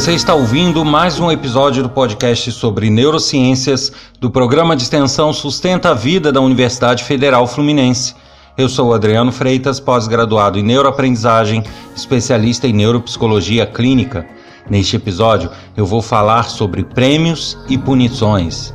Você está ouvindo mais um episódio do podcast sobre neurociências do programa de extensão Sustenta a Vida da Universidade Federal Fluminense. Eu sou Adriano Freitas, pós-graduado em neuroaprendizagem, especialista em neuropsicologia clínica. Neste episódio, eu vou falar sobre prêmios e punições.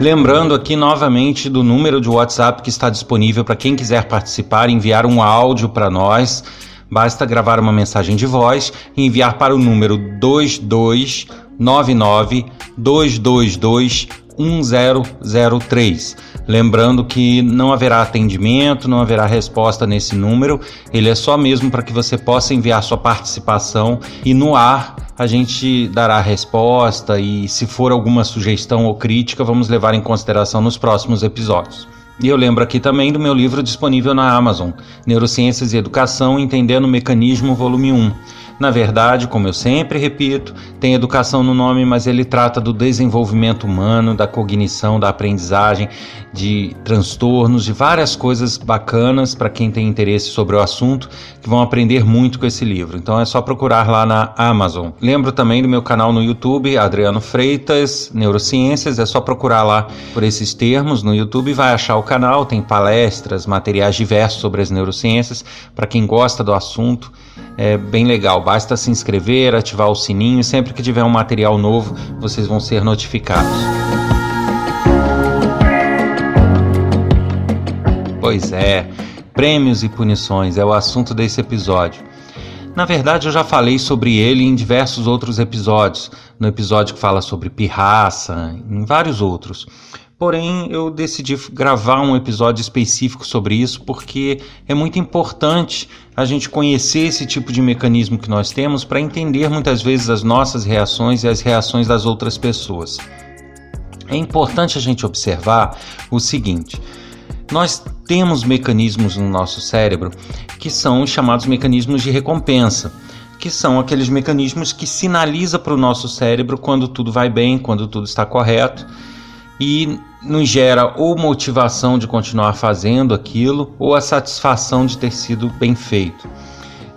Lembrando aqui novamente do número de WhatsApp que está disponível para quem quiser participar, enviar um áudio para nós. Basta gravar uma mensagem de voz e enviar para o número 2299 222 1003. Lembrando que não haverá atendimento, não haverá resposta nesse número, ele é só mesmo para que você possa enviar sua participação e no ar a gente dará a resposta e se for alguma sugestão ou crítica, vamos levar em consideração nos próximos episódios. E eu lembro aqui também do meu livro disponível na Amazon, Neurociências e Educação Entendendo o Mecanismo, volume 1 na verdade, como eu sempre repito, tem educação no nome, mas ele trata do desenvolvimento humano, da cognição, da aprendizagem, de transtornos, de várias coisas bacanas para quem tem interesse sobre o assunto, que vão aprender muito com esse livro. Então é só procurar lá na Amazon. Lembro também do meu canal no YouTube, Adriano Freitas, Neurociências, é só procurar lá por esses termos no YouTube vai achar o canal, tem palestras, materiais diversos sobre as neurociências, para quem gosta do assunto é bem legal. Basta se inscrever, ativar o sininho. Sempre que tiver um material novo, vocês vão ser notificados. Pois é, prêmios e punições é o assunto desse episódio. Na verdade, eu já falei sobre ele em diversos outros episódios. No episódio que fala sobre pirraça, em vários outros. Porém, eu decidi gravar um episódio específico sobre isso porque é muito importante a gente conhecer esse tipo de mecanismo que nós temos para entender muitas vezes as nossas reações e as reações das outras pessoas. É importante a gente observar o seguinte: nós temos mecanismos no nosso cérebro que são os chamados mecanismos de recompensa que são aqueles mecanismos que sinaliza para o nosso cérebro quando tudo vai bem, quando tudo está correto e nos gera ou motivação de continuar fazendo aquilo ou a satisfação de ter sido bem feito.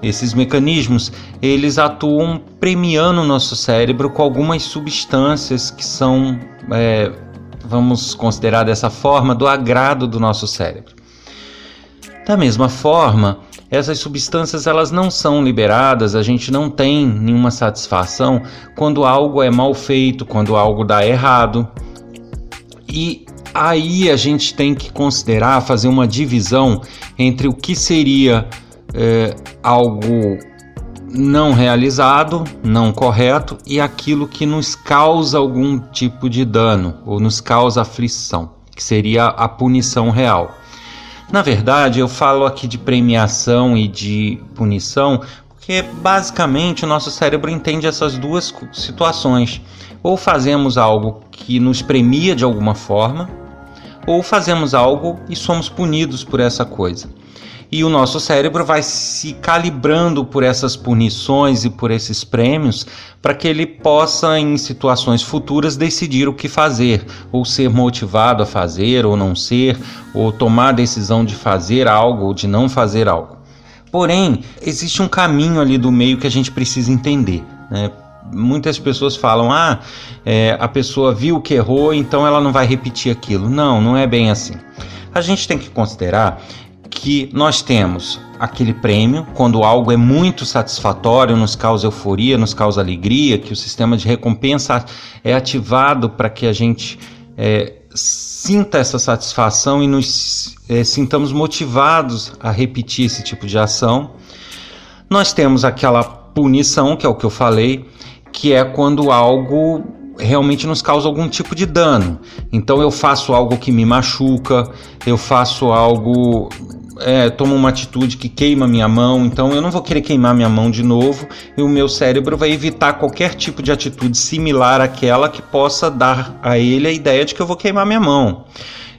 Esses mecanismos, eles atuam premiando o nosso cérebro com algumas substâncias que são, é, vamos considerar dessa forma, do agrado do nosso cérebro. Da mesma forma, essas substâncias elas não são liberadas, a gente não tem nenhuma satisfação quando algo é mal feito, quando algo dá errado. E aí a gente tem que considerar, fazer uma divisão entre o que seria é, algo não realizado, não correto, e aquilo que nos causa algum tipo de dano ou nos causa aflição, que seria a punição real. Na verdade, eu falo aqui de premiação e de punição porque basicamente o nosso cérebro entende essas duas situações. Ou fazemos algo que nos premia de alguma forma, ou fazemos algo e somos punidos por essa coisa. E o nosso cérebro vai se calibrando por essas punições e por esses prêmios para que ele possa, em situações futuras, decidir o que fazer, ou ser motivado a fazer, ou não ser, ou tomar a decisão de fazer algo ou de não fazer algo. Porém, existe um caminho ali do meio que a gente precisa entender. Né? muitas pessoas falam: ah, é, a pessoa viu que errou, então ela não vai repetir aquilo. Não, não é bem assim. A gente tem que considerar que nós temos aquele prêmio quando algo é muito satisfatório, nos causa euforia, nos causa alegria, que o sistema de recompensa é ativado para que a gente é, sinta essa satisfação e nos é, sintamos motivados a repetir esse tipo de ação. Nós temos aquela punição, que é o que eu falei, que é quando algo realmente nos causa algum tipo de dano. Então eu faço algo que me machuca, eu faço algo, é, tomo uma atitude que queima minha mão, então eu não vou querer queimar minha mão de novo e o meu cérebro vai evitar qualquer tipo de atitude similar àquela que possa dar a ele a ideia de que eu vou queimar minha mão.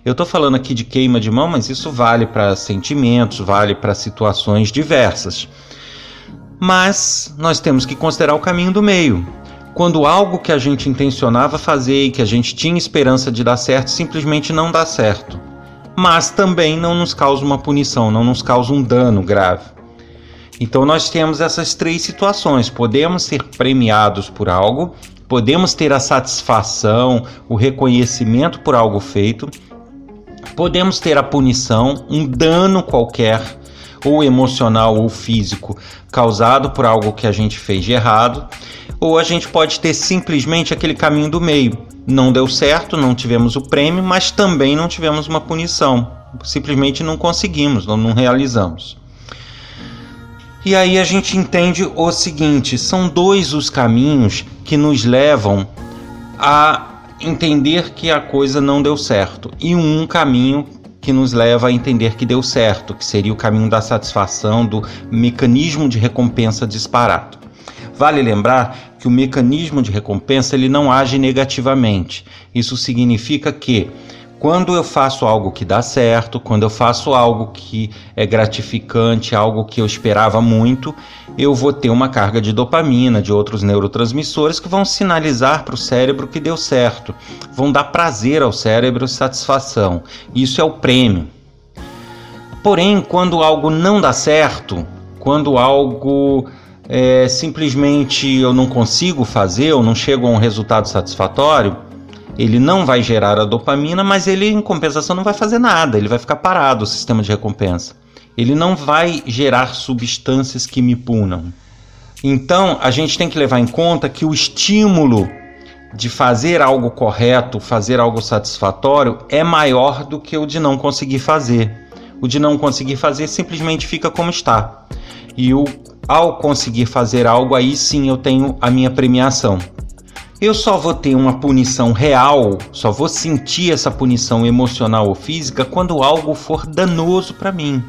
Eu estou falando aqui de queima de mão, mas isso vale para sentimentos, vale para situações diversas. Mas nós temos que considerar o caminho do meio. Quando algo que a gente intencionava fazer e que a gente tinha esperança de dar certo simplesmente não dá certo, mas também não nos causa uma punição, não nos causa um dano grave. Então nós temos essas três situações. Podemos ser premiados por algo, podemos ter a satisfação, o reconhecimento por algo feito, podemos ter a punição, um dano qualquer, ou emocional ou físico, causado por algo que a gente fez de errado, ou a gente pode ter simplesmente aquele caminho do meio. Não deu certo, não tivemos o prêmio, mas também não tivemos uma punição. Simplesmente não conseguimos, não, não realizamos. E aí a gente entende o seguinte: são dois os caminhos que nos levam a entender que a coisa não deu certo, e um caminho que nos leva a entender que deu certo, que seria o caminho da satisfação, do mecanismo de recompensa disparado. Vale lembrar que o mecanismo de recompensa ele não age negativamente. Isso significa que quando eu faço algo que dá certo, quando eu faço algo que é gratificante, algo que eu esperava muito, eu vou ter uma carga de dopamina, de outros neurotransmissores que vão sinalizar para o cérebro que deu certo, vão dar prazer ao cérebro, satisfação. Isso é o prêmio. Porém, quando algo não dá certo, quando algo é, simplesmente eu não consigo fazer ou não chego a um resultado satisfatório, ele não vai gerar a dopamina, mas ele em compensação não vai fazer nada, ele vai ficar parado o sistema de recompensa. Ele não vai gerar substâncias que me punam. Então, a gente tem que levar em conta que o estímulo de fazer algo correto, fazer algo satisfatório, é maior do que o de não conseguir fazer. O de não conseguir fazer simplesmente fica como está. E o ao conseguir fazer algo, aí sim eu tenho a minha premiação eu só vou ter uma punição real, só vou sentir essa punição emocional ou física quando algo for danoso para mim.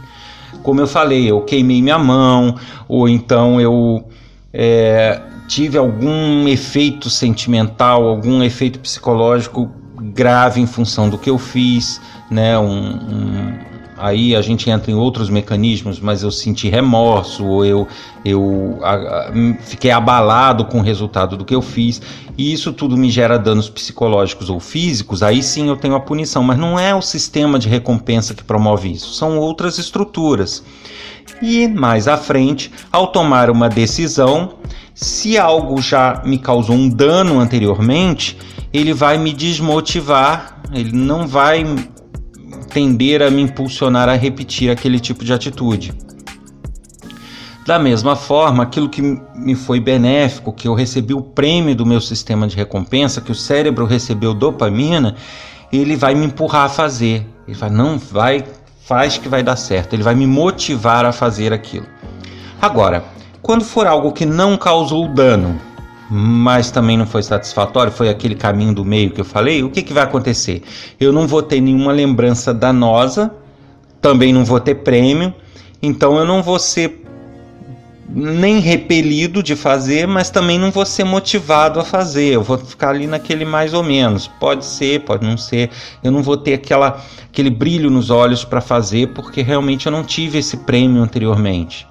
Como eu falei, eu queimei minha mão, ou então eu é, tive algum efeito sentimental, algum efeito psicológico grave em função do que eu fiz, né? Um, um, aí a gente entra em outros mecanismos, mas eu senti remorso, ou eu, eu a, a, fiquei abalado com o resultado do que eu fiz, e isso tudo me gera danos psicológicos ou físicos, aí sim eu tenho a punição, mas não é o sistema de recompensa que promove isso, são outras estruturas. E mais à frente, ao tomar uma decisão, se algo já me causou um dano anteriormente, ele vai me desmotivar, ele não vai tender a me impulsionar a repetir aquele tipo de atitude. Da mesma forma, aquilo que me foi benéfico, que eu recebi o prêmio do meu sistema de recompensa, que o cérebro recebeu dopamina, ele vai me empurrar a fazer. Ele vai, não vai, faz que vai dar certo. Ele vai me motivar a fazer aquilo. Agora, quando for algo que não causou dano, mas também não foi satisfatório, foi aquele caminho do meio que eu falei, o que, que vai acontecer? Eu não vou ter nenhuma lembrança danosa, também não vou ter prêmio, então eu não vou ser nem repelido de fazer, mas também não vou ser motivado a fazer. Eu vou ficar ali naquele mais ou menos. Pode ser, pode não ser. Eu não vou ter aquela, aquele brilho nos olhos para fazer, porque realmente eu não tive esse prêmio anteriormente.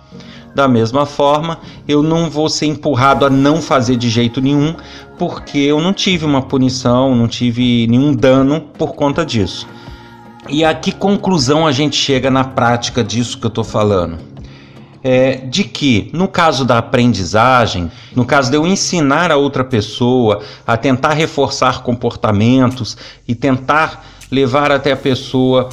Da mesma forma, eu não vou ser empurrado a não fazer de jeito nenhum, porque eu não tive uma punição, não tive nenhum dano por conta disso. E a que conclusão a gente chega na prática disso que eu estou falando? É, de que, no caso da aprendizagem, no caso de eu ensinar a outra pessoa a tentar reforçar comportamentos e tentar levar até a pessoa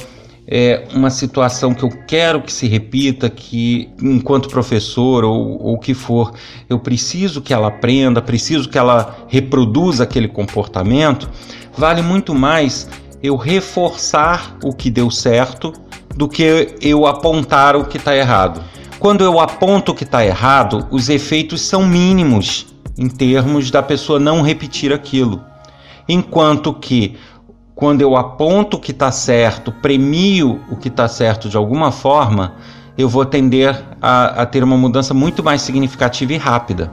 é, uma situação que eu quero que se repita, que enquanto professor ou o que for, eu preciso que ela aprenda, preciso que ela reproduza aquele comportamento, vale muito mais eu reforçar o que deu certo do que eu apontar o que está errado. Quando eu aponto o que está errado, os efeitos são mínimos em termos da pessoa não repetir aquilo. Enquanto que quando eu aponto o que está certo, premio o que está certo de alguma forma, eu vou tender a, a, ter uma mudança muito mais significativa e rápida.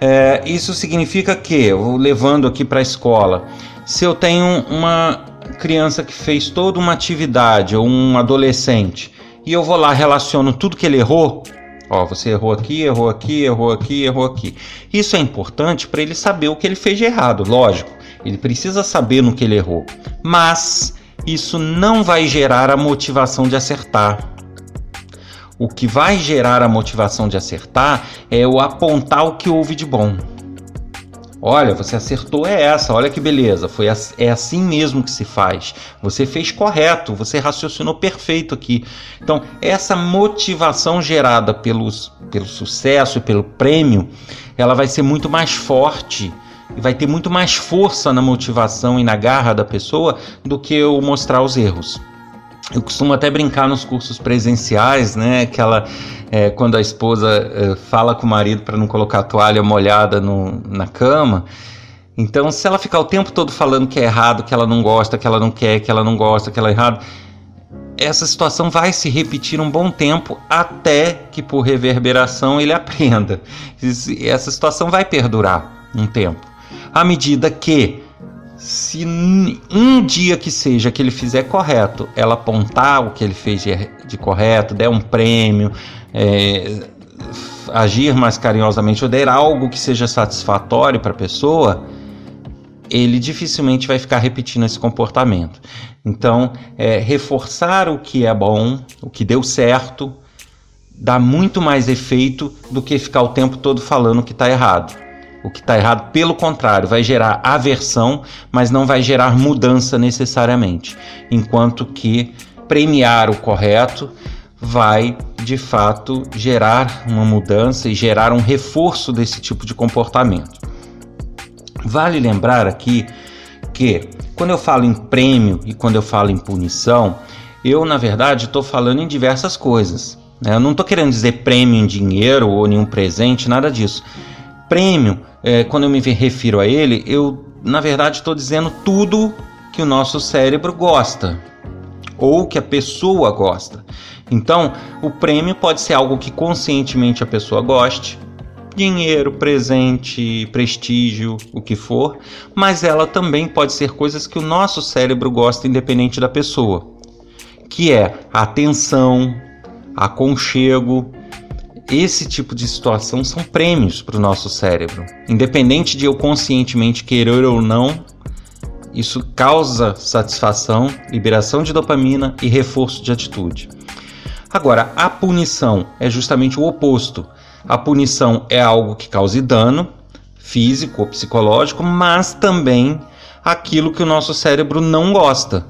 É, isso significa que, levando aqui para a escola, se eu tenho uma criança que fez toda uma atividade ou um adolescente e eu vou lá relaciono tudo que ele errou, ó, você errou aqui, errou aqui, errou aqui, errou aqui. Isso é importante para ele saber o que ele fez de errado, lógico. Ele precisa saber no que ele errou. Mas isso não vai gerar a motivação de acertar. O que vai gerar a motivação de acertar é o apontar o que houve de bom. Olha, você acertou é essa, olha que beleza, foi é assim mesmo que se faz. Você fez correto, você raciocinou perfeito aqui. Então, essa motivação gerada pelos, pelo sucesso e pelo prêmio, ela vai ser muito mais forte vai ter muito mais força na motivação e na garra da pessoa do que eu mostrar os erros. Eu costumo até brincar nos cursos presenciais, né? Aquela é, quando a esposa é, fala com o marido para não colocar a toalha molhada no, na cama. Então, se ela ficar o tempo todo falando que é errado, que ela não gosta, que ela não quer, que ela não gosta, que ela é errado, essa situação vai se repetir um bom tempo até que por reverberação ele aprenda. Essa situação vai perdurar um tempo. À medida que se um dia que seja que ele fizer correto, ela apontar o que ele fez de, de correto, der um prêmio, é, agir mais carinhosamente ou der algo que seja satisfatório para a pessoa, ele dificilmente vai ficar repetindo esse comportamento. Então, é, reforçar o que é bom, o que deu certo, dá muito mais efeito do que ficar o tempo todo falando que está errado. O que está errado, pelo contrário, vai gerar aversão, mas não vai gerar mudança necessariamente. Enquanto que premiar o correto vai, de fato, gerar uma mudança e gerar um reforço desse tipo de comportamento. Vale lembrar aqui que quando eu falo em prêmio e quando eu falo em punição, eu na verdade estou falando em diversas coisas. Né? Eu não estou querendo dizer prêmio em dinheiro ou nenhum presente, nada disso. Prêmio é, quando eu me refiro a ele, eu na verdade estou dizendo tudo que o nosso cérebro gosta ou que a pessoa gosta. Então, o prêmio pode ser algo que conscientemente a pessoa goste, dinheiro, presente, prestígio, o que for, mas ela também pode ser coisas que o nosso cérebro gosta independente da pessoa, que é atenção, aconchego, esse tipo de situação são prêmios para o nosso cérebro. Independente de eu conscientemente querer ou não, isso causa satisfação, liberação de dopamina e reforço de atitude. Agora, a punição é justamente o oposto. A punição é algo que cause dano físico ou psicológico, mas também aquilo que o nosso cérebro não gosta,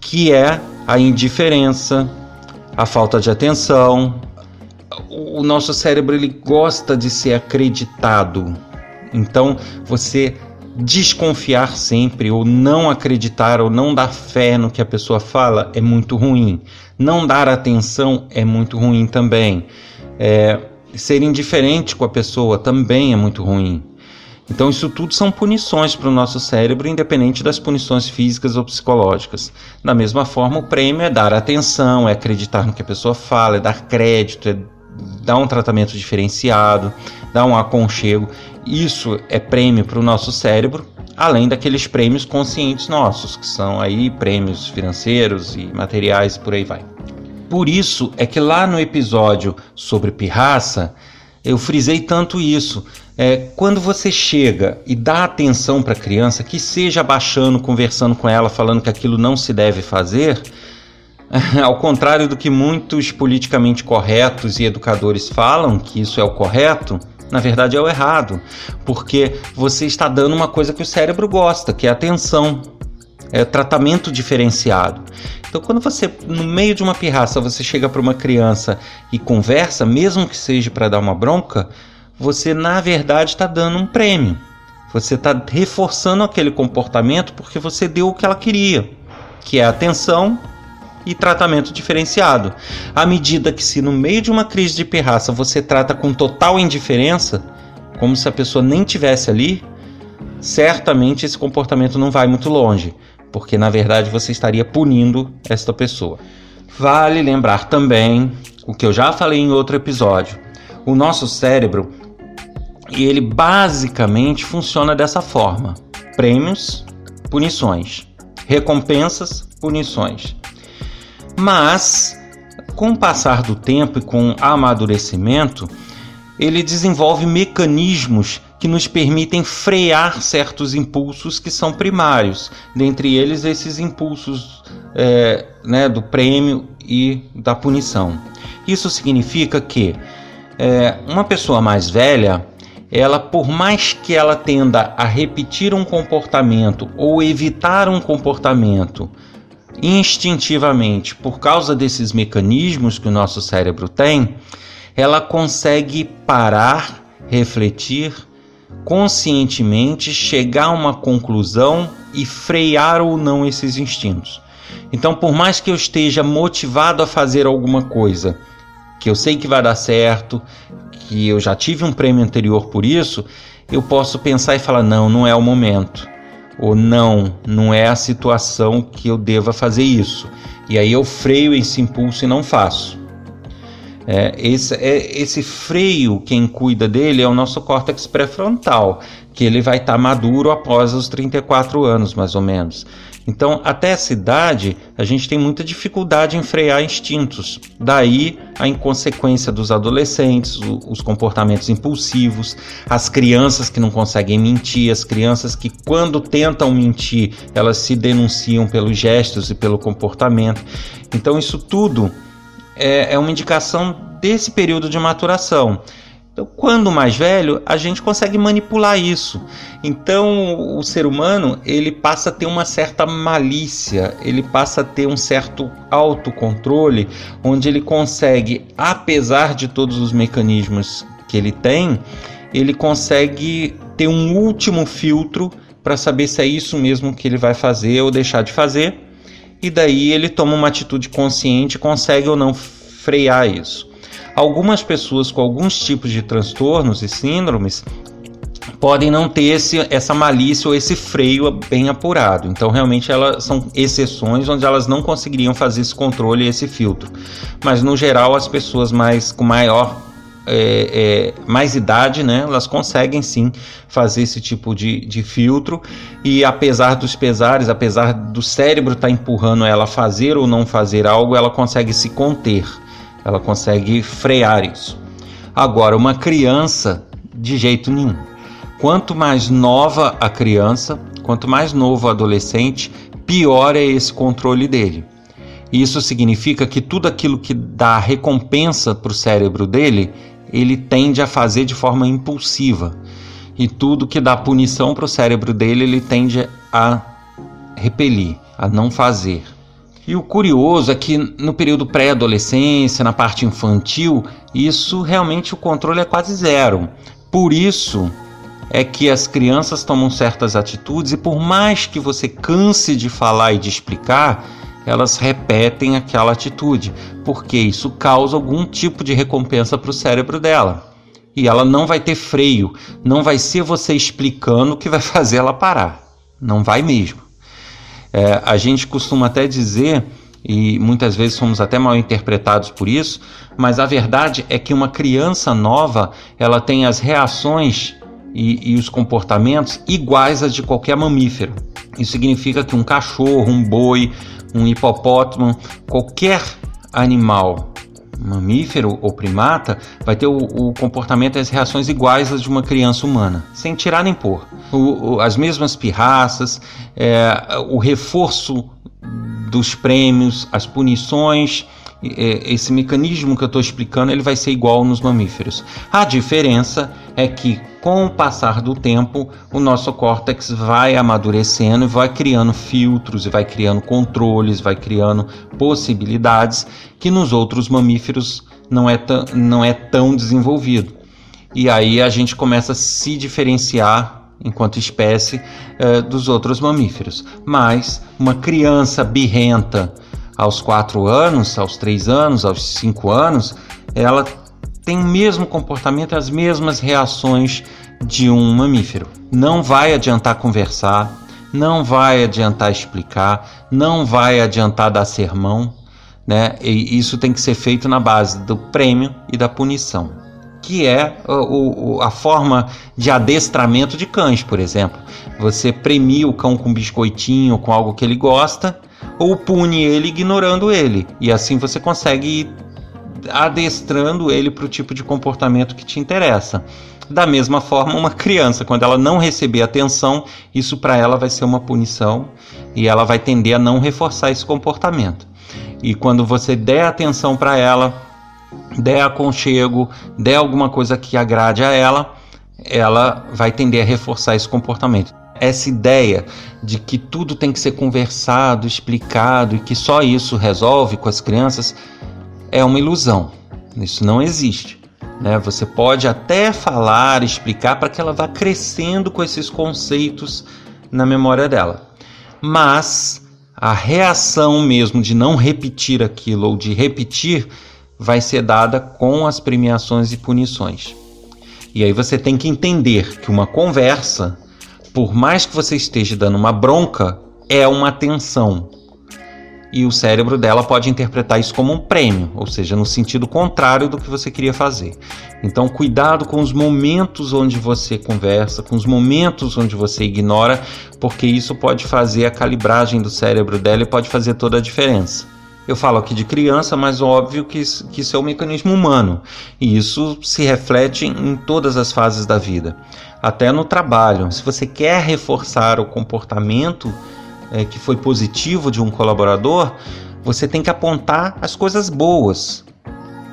que é a indiferença, a falta de atenção, o nosso cérebro ele gosta de ser acreditado. Então, você desconfiar sempre ou não acreditar ou não dar fé no que a pessoa fala é muito ruim. Não dar atenção é muito ruim também. É, ser indiferente com a pessoa também é muito ruim. Então, isso tudo são punições para o nosso cérebro, independente das punições físicas ou psicológicas. Da mesma forma, o prêmio é dar atenção, é acreditar no que a pessoa fala, é dar crédito, é dá um tratamento diferenciado, dá um aconchego. Isso é prêmio para o nosso cérebro, além daqueles prêmios conscientes nossos, que são aí prêmios financeiros e materiais, por aí vai. Por isso é que lá no episódio sobre pirraça, eu frisei tanto isso. É, quando você chega e dá atenção para a criança, que seja baixando, conversando com ela, falando que aquilo não se deve fazer, ao contrário do que muitos politicamente corretos e educadores falam, que isso é o correto, na verdade é o errado, porque você está dando uma coisa que o cérebro gosta, que é atenção, é tratamento diferenciado. Então, quando você, no meio de uma pirraça, você chega para uma criança e conversa, mesmo que seja para dar uma bronca, você na verdade está dando um prêmio. Você está reforçando aquele comportamento porque você deu o que ela queria, que é atenção e tratamento diferenciado. À medida que, se no meio de uma crise de pirraça você trata com total indiferença, como se a pessoa nem tivesse ali, certamente esse comportamento não vai muito longe, porque na verdade você estaria punindo esta pessoa. Vale lembrar também o que eu já falei em outro episódio. O nosso cérebro, ele basicamente funciona dessa forma: prêmios, punições recompensas, punições. Mas, com o passar do tempo e com amadurecimento, ele desenvolve mecanismos que nos permitem frear certos impulsos que são primários, dentre eles esses impulsos é, né, do prêmio e da punição. Isso significa que é, uma pessoa mais velha, ela por mais que ela tenda a repetir um comportamento ou evitar um comportamento instintivamente por causa desses mecanismos que o nosso cérebro tem, ela consegue parar, refletir, conscientemente chegar a uma conclusão e frear ou não esses instintos. Então, por mais que eu esteja motivado a fazer alguma coisa, que eu sei que vai dar certo, que eu já tive um prêmio anterior por isso, eu posso pensar e falar: não, não é o momento. Ou não, não é a situação que eu deva fazer isso. E aí eu freio esse impulso e não faço. É, esse, é, esse freio, quem cuida dele é o nosso córtex pré-frontal, que ele vai estar tá maduro após os 34 anos, mais ou menos. Então, até essa idade, a gente tem muita dificuldade em frear instintos. Daí a inconsequência dos adolescentes, os comportamentos impulsivos, as crianças que não conseguem mentir, as crianças que, quando tentam mentir, elas se denunciam pelos gestos e pelo comportamento. Então, isso tudo é, é uma indicação desse período de maturação. Então, quando mais velho, a gente consegue manipular isso. Então, o ser humano ele passa a ter uma certa malícia, ele passa a ter um certo autocontrole, onde ele consegue, apesar de todos os mecanismos que ele tem, ele consegue ter um último filtro para saber se é isso mesmo que ele vai fazer ou deixar de fazer e daí ele toma uma atitude consciente, consegue ou não frear isso. Algumas pessoas com alguns tipos de transtornos e síndromes podem não ter esse, essa malícia ou esse freio bem apurado. Então, realmente, elas são exceções onde elas não conseguiriam fazer esse controle e esse filtro. Mas, no geral, as pessoas mais com maior é, é, mais idade, né, elas conseguem sim fazer esse tipo de, de filtro e apesar dos pesares, apesar do cérebro estar tá empurrando ela a fazer ou não fazer algo, ela consegue se conter, ela consegue frear isso. Agora, uma criança, de jeito nenhum. Quanto mais nova a criança, quanto mais novo o adolescente, pior é esse controle dele. Isso significa que tudo aquilo que dá recompensa para o cérebro dele, ele tende a fazer de forma impulsiva. E tudo que dá punição para o cérebro dele, ele tende a repelir, a não fazer. E o curioso é que no período pré-adolescência, na parte infantil, isso realmente o controle é quase zero. Por isso é que as crianças tomam certas atitudes e por mais que você canse de falar e de explicar, elas repetem aquela atitude, porque isso causa algum tipo de recompensa para o cérebro dela. E ela não vai ter freio, não vai ser você explicando que vai fazer ela parar. Não vai mesmo. É, a gente costuma até dizer, e muitas vezes somos até mal interpretados por isso, mas a verdade é que uma criança nova ela tem as reações e, e os comportamentos iguais às de qualquer mamífero. Isso significa que um cachorro, um boi, um hipopótamo, qualquer animal mamífero ou primata vai ter o, o, comportamento e as reações iguais às de uma criança humana, sem tirar nem pôr. O, o, as mesmas pirraças, é, o reforço dos prêmios, as punições, é, esse mecanismo que eu estou explicando, ele vai ser igual nos mamíferos. A diferença é que com o passar do tempo, o nosso córtex vai amadurecendo e vai criando filtros, e vai criando controles, vai criando possibilidades que nos outros mamíferos não é, não é tão desenvolvido. E aí a gente começa a se diferenciar enquanto espécie eh, dos outros mamíferos. Mas uma criança birrenta aos 4 anos, aos 3 anos, aos 5 anos, ela tem o mesmo comportamento, as mesmas reações de um mamífero. Não vai adiantar conversar, não vai adiantar explicar, não vai adiantar dar sermão, né? E isso tem que ser feito na base do prêmio e da punição. que é o, o, a forma de adestramento de cães, por exemplo. Você premia o cão com biscoitinho, com algo que ele gosta, ou pune ele ignorando ele. E assim você consegue adestrando ele para o tipo de comportamento que te interessa. Da mesma forma, uma criança, quando ela não receber atenção, isso para ela vai ser uma punição e ela vai tender a não reforçar esse comportamento. E quando você der atenção para ela, der aconchego, der alguma coisa que agrade a ela, ela vai tender a reforçar esse comportamento. Essa ideia de que tudo tem que ser conversado, explicado e que só isso resolve com as crianças é uma ilusão. Isso não existe. Né? Você pode até falar, explicar para que ela vá crescendo com esses conceitos na memória dela. Mas a reação mesmo de não repetir aquilo ou de repetir vai ser dada com as premiações e punições. E aí você tem que entender que uma conversa, por mais que você esteja dando uma bronca, é uma tensão e o cérebro dela pode interpretar isso como um prêmio, ou seja, no sentido contrário do que você queria fazer. Então, cuidado com os momentos onde você conversa, com os momentos onde você ignora, porque isso pode fazer a calibragem do cérebro dela e pode fazer toda a diferença. Eu falo aqui de criança, mas óbvio que isso, que isso é um mecanismo humano e isso se reflete em todas as fases da vida, até no trabalho. Se você quer reforçar o comportamento é, que foi positivo de um colaborador, você tem que apontar as coisas boas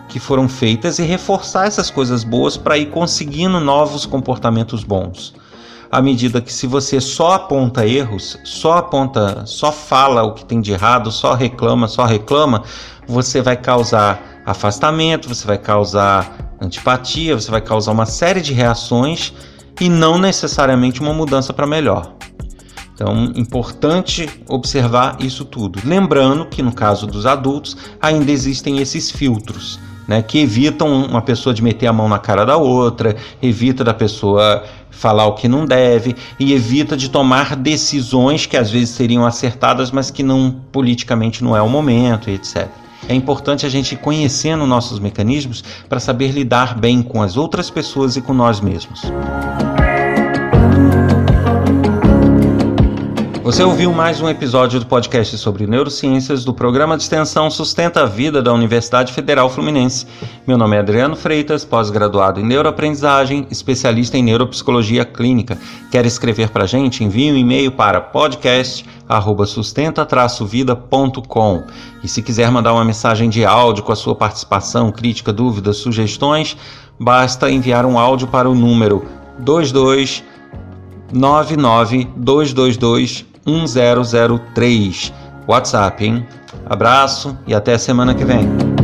que foram feitas e reforçar essas coisas boas para ir conseguindo novos comportamentos bons. À medida que se você só aponta erros, só aponta, só fala o que tem de errado, só reclama, só reclama, você vai causar afastamento, você vai causar antipatia, você vai causar uma série de reações e não necessariamente uma mudança para melhor. Então, importante observar isso tudo. Lembrando que no caso dos adultos ainda existem esses filtros, né, que evitam uma pessoa de meter a mão na cara da outra, evita da pessoa falar o que não deve e evita de tomar decisões que às vezes seriam acertadas, mas que não politicamente não é o momento, etc. É importante a gente ir conhecendo nossos mecanismos para saber lidar bem com as outras pessoas e com nós mesmos. Você ouviu mais um episódio do podcast sobre neurociências do programa de extensão Sustenta a Vida da Universidade Federal Fluminense. Meu nome é Adriano Freitas, pós-graduado em neuroaprendizagem, especialista em neuropsicologia clínica. Quer escrever para a gente? Envie um e-mail para podcast@sustenta-vida.com. E se quiser mandar uma mensagem de áudio com a sua participação, crítica, dúvidas, sugestões, basta enviar um áudio para o número 22 99222 1003. WhatsApp, hein? Abraço e até semana que vem.